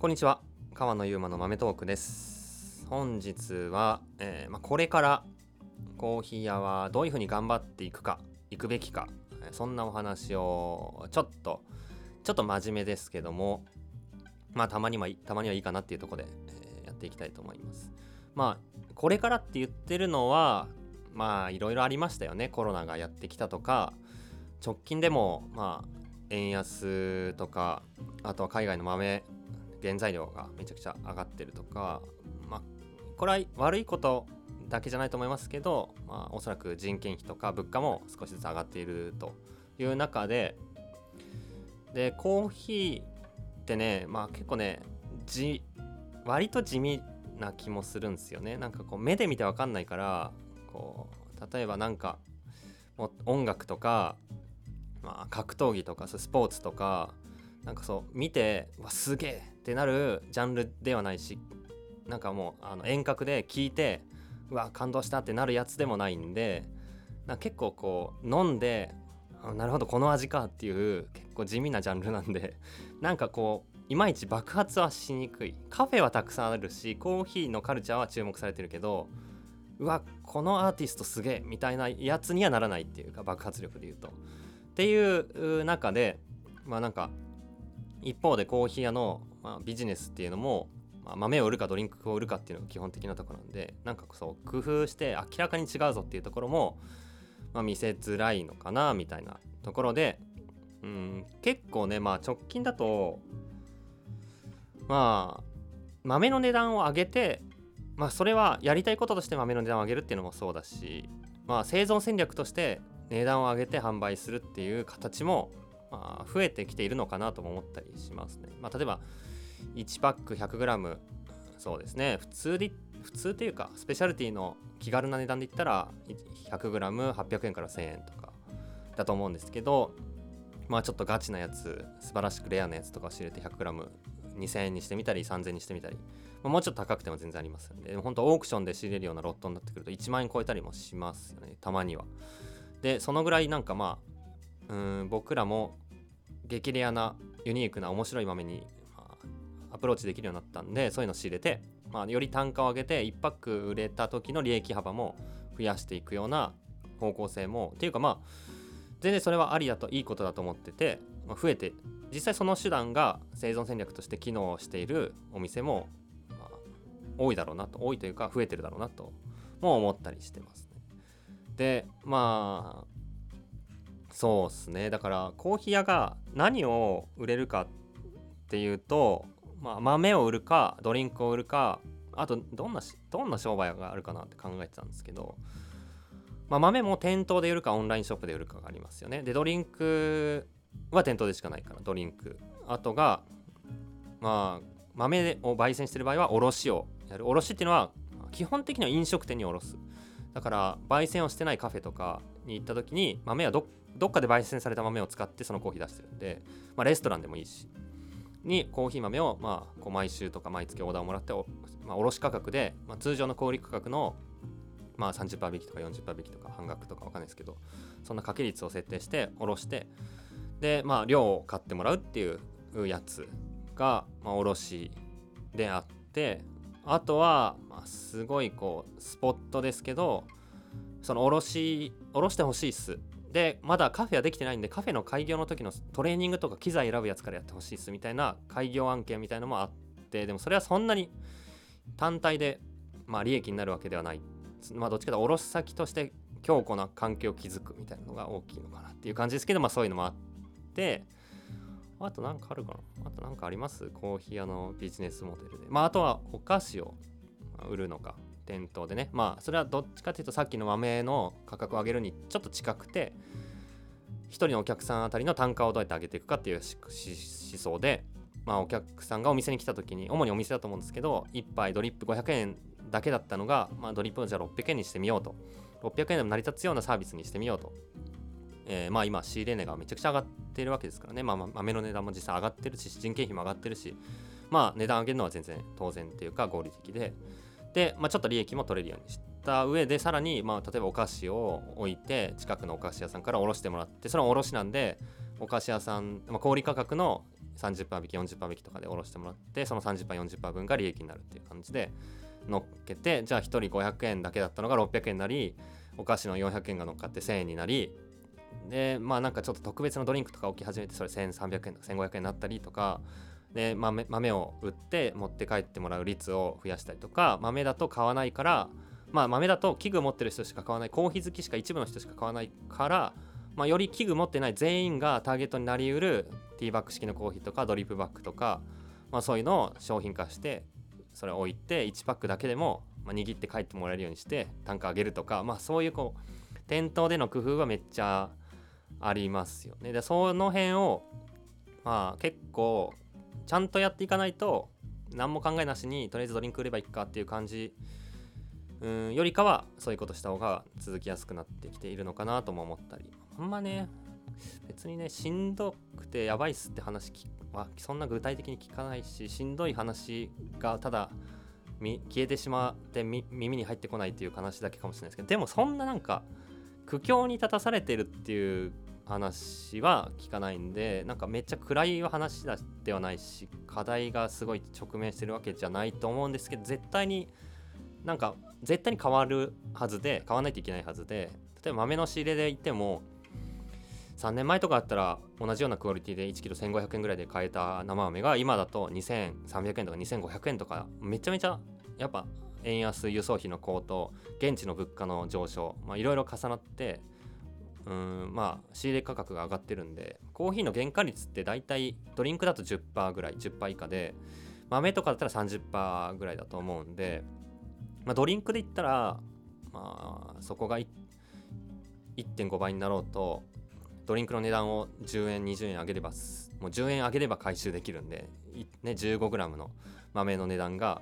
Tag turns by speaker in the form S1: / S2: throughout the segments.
S1: こんにちは。川野ゆうまの豆トークです。本日は、えーま、これからコーヒー屋はどういうふうに頑張っていくか行くべきかそんなお話をちょっとちょっと真面目ですけどもまあたまにはたまにはいいかなっていうとこで、えー、やっていきたいと思います。まあこれからって言ってるのはまあいろいろありましたよね。コロナがやってきたとか直近でもまあ円安とかあとは海外の豆原材料がめちゃくちゃ上がってるとか、まあ、これは悪いことだけじゃないと思いますけど、まあ、おそらく人件費とか物価も少しずつ上がっているという中ででコーヒーってね、まあ、結構ねじ割と地味な気もするんですよね。なんかこう目で見て分かんないからこう例えばなんかもう音楽とか、まあ、格闘技とかスポーツとかなんかそう見てわすげえってなるジャンルではないしなんかもうあの遠隔で聞いてうわ感動したってなるやつでもないんでな結構こう飲んでなるほどこの味かっていう結構地味なジャンルなんで なんかこういまいち爆発はしにくい。カフェはたくさんあるしコーヒーのカルチャーは注目されてるけどうわこのアーティストすげえみたいなやつにはならないっていうか爆発力で言うと。っていう中でまあなんか一方でコーヒー屋の、まあ、ビジネスっていうのも、まあ、豆を売るかドリンクを売るかっていうのが基本的なところなんでなんかそう工夫して明らかに違うぞっていうところも、まあ、見せづらいのかなみたいなところでうん結構ねまあ直近だとまあ豆の値段を上げてまあそれはやりたいこととして豆の値段を上げるっていうのもそうだしまあ生存戦略として値段を上げて販売するっていう形もまあ、増えてきているのかなとも思ったりしますね。まあ、例えば1パック 100g そうですね。普通で普通っていうかスペシャルティの気軽な値段で言ったら 100g800 円から1000円とかだと思うんですけどまあちょっとガチなやつ素晴らしくレアなやつとかを仕入れて 100g2000 円にしてみたり3000円にしてみたり、まあ、もうちょっと高くても全然ありますんで本当オークションで仕入れるようなロットになってくると1万円超えたりもしますよね。たまには。でそのぐらいなんかまあうん僕らも激レアなユニークな面白い豆に、まあ、アプローチできるようになったんでそういうの仕入れて、まあ、より単価を上げて1パック売れた時の利益幅も増やしていくような方向性もっていうかまあ全然それはありだといいことだと思ってて、まあ、増えて実際その手段が生存戦略として機能しているお店も、まあ、多いだろうなと多いというか増えてるだろうなとも思ったりしてますね。でまあそうっすね。だからコーヒー屋が何を売れるかっていうと、まあ、豆を売るかドリンクを売るかあとどんなどんな商売があるかなって考えてたんですけど、まあ、豆も店頭で売るかオンラインショップで売るかがありますよね。でドリンクは店頭でしかないからドリンク。あとがまあ豆を焙煎してる場合は卸をやる。卸っていうのは基本的には飲食店に卸す。だから焙煎をしてないカフェとかに行った時に豆はどっかで焙煎された豆を使ってそのコーヒー出してるんで、まあ、レストランでもいいしにコーヒー豆をまあこう毎週とか毎月オーダーをもらってまあ、卸価格で、まあ、通常の小売価格のまあ30%引きとか40%引きとか半額とかわかんないですけどそんな掛け率を設定して卸してでまあ量を買ってもらうっていうやつが、まあ、卸であってあとは、まあ、すごいこうスポットですけどその卸卸してほしいっす。でまだカフェはできてないんでカフェの開業の時のトレーニングとか機材選ぶやつからやってほしいっすみたいな開業案件みたいのもあってでもそれはそんなに単体でまあ利益になるわけではない。まあどっちかというと卸先として強固な関係を築くみたいなのが大きいのかなっていう感じですけどまあそういうのもあって。あと何かあるかな。あと何かあります？コーヒー屋のビジネスモデルで。まああとはお菓子を売るのか。店頭でね。まあそれはどっちかっていうとさっきの豆の価格を上げるにちょっと近くて1人のお客さんあたりの単価をどうやって上げていくかっていう思想でまあお客さんがお店に来た時に主にお店だと思うんですけど1杯ドリップ500円だけだったのが、まあ、ドリップをじゃあ600円にしてみようと。600円でも成り立つようなサービスにしてみようと、えー、まあ今仕入れ値がめちゃくちゃ上がってるわけですからね、まあ、豆の値段も実際上がってるし人件費も上がってるし。まあ値段上げるのは全然当然っていうか合理的で。で、まあ、ちょっと利益も取れるようにした上でさらに、まあ、例えばお菓子を置いて近くのお菓子屋さんからおろしてもらってそれはおろしなんでお菓子屋さん、まあ、小売価格の30%引き40%引きとかでおろしてもらってその 30%40% 分が利益になるっていう感じで乗っけてじゃあ1人500円だけだったのが600円になりお菓子の400円が乗っかって1000円になりでまあなんかちょっと特別なドリンクとか置き始めてそれ1300円とか1500円になったりとかで豆豆を売って持って帰ってもらう率を増やしたりとか豆だと買わないからまあ豆だと器具持ってる人しか買わないコーヒー好きしか一部の人しか買わないからまあ、より器具持ってない全員がターゲットになりうるティーバッグ式のコーヒーとかドリップバッグとか、まあ、そういうのを商品化してそれを置いて1パックだけでも、まあ、握って帰ってもらえるようにして単価上げるとか、まあ、そういうこう店頭での工夫はめっちゃありますよね。でその辺をまあ結構ちゃんとやっていかないと何も考えなしにとりあえずドリンク売ればいいかっていう感じうんよりかはそういうことした方が続きやすくなってきているのかなとも思ったり。あんまね別にねしんどくてやばいっすって話はそんな具体的に聞かないししんどい話がただ消えてしまって耳に入ってこないっていう話だけかもしれないですけどでもそんななんか苦境に立たされてるっていう話は聞かないんでなんかめっちゃ暗い話ではないし課題がすごい直面してるわけじゃないと思うんですけど絶対になんか絶対に変わるはずで変わらないといけないはずで例えば豆の仕入れで言っても3年前とかだったら同じようなクオリティで 1kg1500 円ぐらいで買えた生飴が今だと2300円とか2500円とかめちゃめちゃやっぱ円安輸送費の高騰現地の物価の上昇いろいろ重なってうんまあ仕入れ価格が上がってるんでコーヒーの原価率って大体ドリンクだと10%ぐらい10%以下で豆とかだったら30%ぐらいだと思うんで、まあ、ドリンクで言ったらまあそこが1.5倍になろうとドリンクの値段を10円20円上げればもう10円上げれば回収できるんで、ね、15g の豆の値段が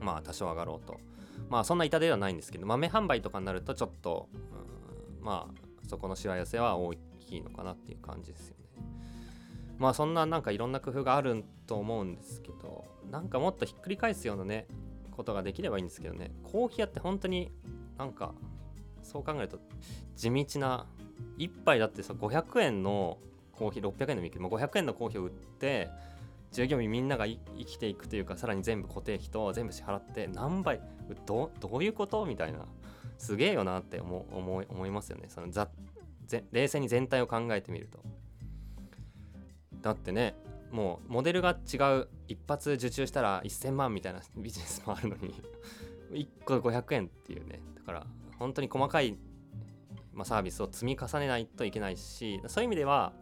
S1: まあ多少上がろうと。まあそんな痛手ではないんですけど豆販売とかになるとちょっと、うん、まあそこのしわ寄せは大きいのかなっていう感じですよね。まあそんななんかいろんな工夫があると思うんですけどなんかもっとひっくり返すようなねことができればいいんですけどね。コーヒー屋って本当になんかそう考えると地道な1杯だってさ500円のコーヒー600円のけど500円のコーヒーを売って従業員みんなが生きていくというかさらに全部固定費と全部支払って何倍どどういうこと？みたいな。すげえよなって思思い思いますよね。そのざ冷静に全体を考えてみると。だってねもうモデルが違う一発受注したら1000万みたいなビジネスもあるのに1個500円っていうね。だから本当に細かいまあ、サービスを積み重ねないといけないしそういう意味では、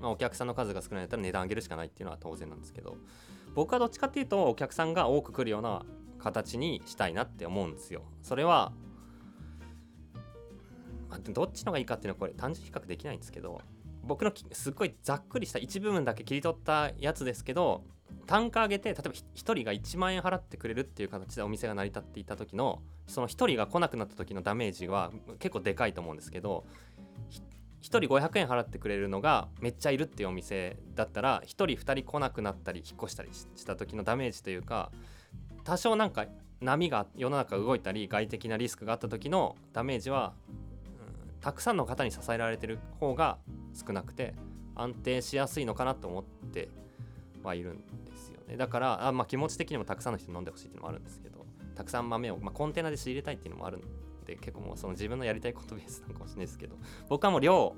S1: まあ、お客さんの数が少ないんだったら値段上げるしかないっていうのは当然なんですけど僕はどっちかっていうとお客さんが多く来るような形にしたいなって思うんですよ。それは、まあ、どっちのがいいかっていうのはこれ単純比較できないんですけど僕のすっごいざっくりした一部分だけ切り取ったやつですけど単価上げて例えば1人が1万円払ってくれるっていう形でお店が成り立っていた時のその1人が来なくなった時のダメージは結構でかいと思うんですけど1人500円払ってくれるのがめっちゃいるっていうお店だったら1人2人来なくなったり引っ越したりした時のダメージというか多少なんか波が世の中動いたり外的なリスクがあった時のダメージは、うん、たくさんの方に支えられてる方が少なくて安定しやすいのかなと思ってはいるんですよね。だからあ、まあ、気持ち的にもたくさんの人に飲んでほしいっていうのもあるんですけどたくさん豆を、まあ、コンテナで仕入れたいっていうのもあるんで結構もうその自分のやりたいことベースなのかもしれないですけど僕はもう量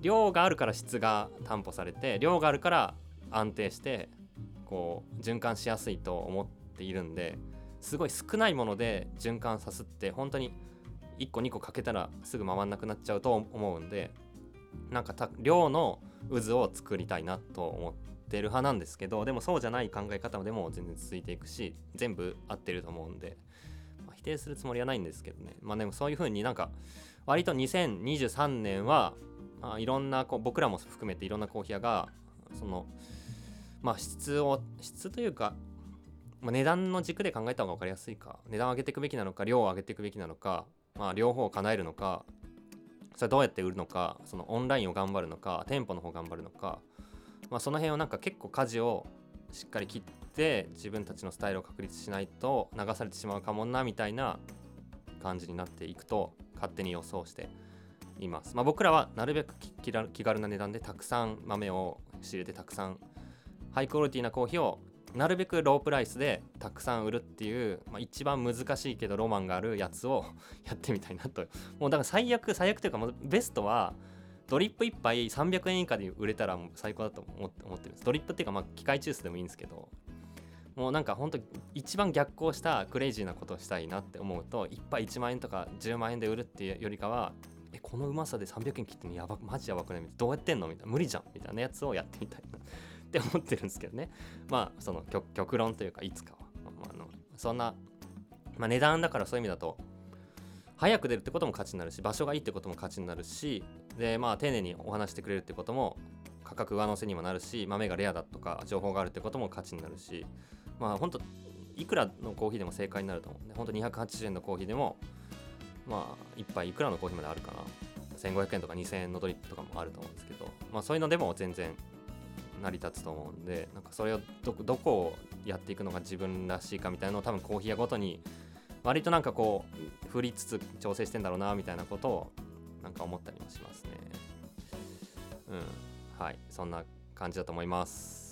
S1: 量があるから質が担保されて量があるから安定してこう循環しやすいと思っているんですごい少ないもので循環さすって本当に1個2個かけたらすぐ回んなくなっちゃうと思うんでなんか量の渦を作りたいなと思ってる派なんですけどでもそうじゃない考え方でも全然続いていくし全部合ってると思うんで、まあ、否定するつもりはないんですけどね。まあでもそういう風になんか割と2023年は、まあ、いろんなこう僕らも含めていろんなコーヒー屋がそのまあ質を質というか、まあ、値段の軸で考えた方が分かりやすいか値段を上げていくべきなのか量を上げていくべきなのか、まあ、両方を叶えるのかそれどうやって売るのかそのオンラインを頑張るのか店舗の方頑張るのか、まあ、その辺をなんか結構舵をしっかり切って自分たちのスタイルを確立しないと流されてしまうかもなみたいな感じになっていくと勝手に予想しています。まあ、僕らはなるべく気気軽な値段でたくさん豆を仕入れてたくさんハイクオリティなコーヒーをなるべくロープライスでたくさん売るっていう、まあ、一番難しいけどロマンがあるやつを やってみたいなと。もうだから最悪最悪というかもうベストはドリップ1杯300円以下で売れたらもう最高だと思って思ってるんです。ドリップっていうかまあ機械抽出でもいいんですけどもうなんかほんと一番逆行したクレイジーなことをしたいなって思うと1杯1万円とか10万円で売るっていうよりかはえこのうまさで300円切ってんのやばマジやばくない？どうやってんの？みたいな。無理じゃん。みたいなやつをやってみたいな。って思ってるんですけどね。まあその極論というかいつかは、まあ、のそんな、まあ、値段だからそういう意味だと早く出るってことも価値になるし場所がいいってことも価値になるしでまあ丁寧にお話してくれるってことも価格上乗せにもなるし豆がレアだとか情報があるってことも価値になるしまあ本当いくらのコーヒーでも正解になると思うんで本当280円のコーヒーでもまあ1杯いくらのコーヒーまであるかな。1500円とか2000円のドリップとかもあると思うんですけどまあそういうのでも全然成り立つと思うんでなんかそれをどこをやっていくのが自分らしいかみたいなのを多分コーヒー屋ごとに割となんかこう振りつつ調整してんだろうなみたいなことをなんか思ったりもしますね。うん。はい。そんな感じだと思います。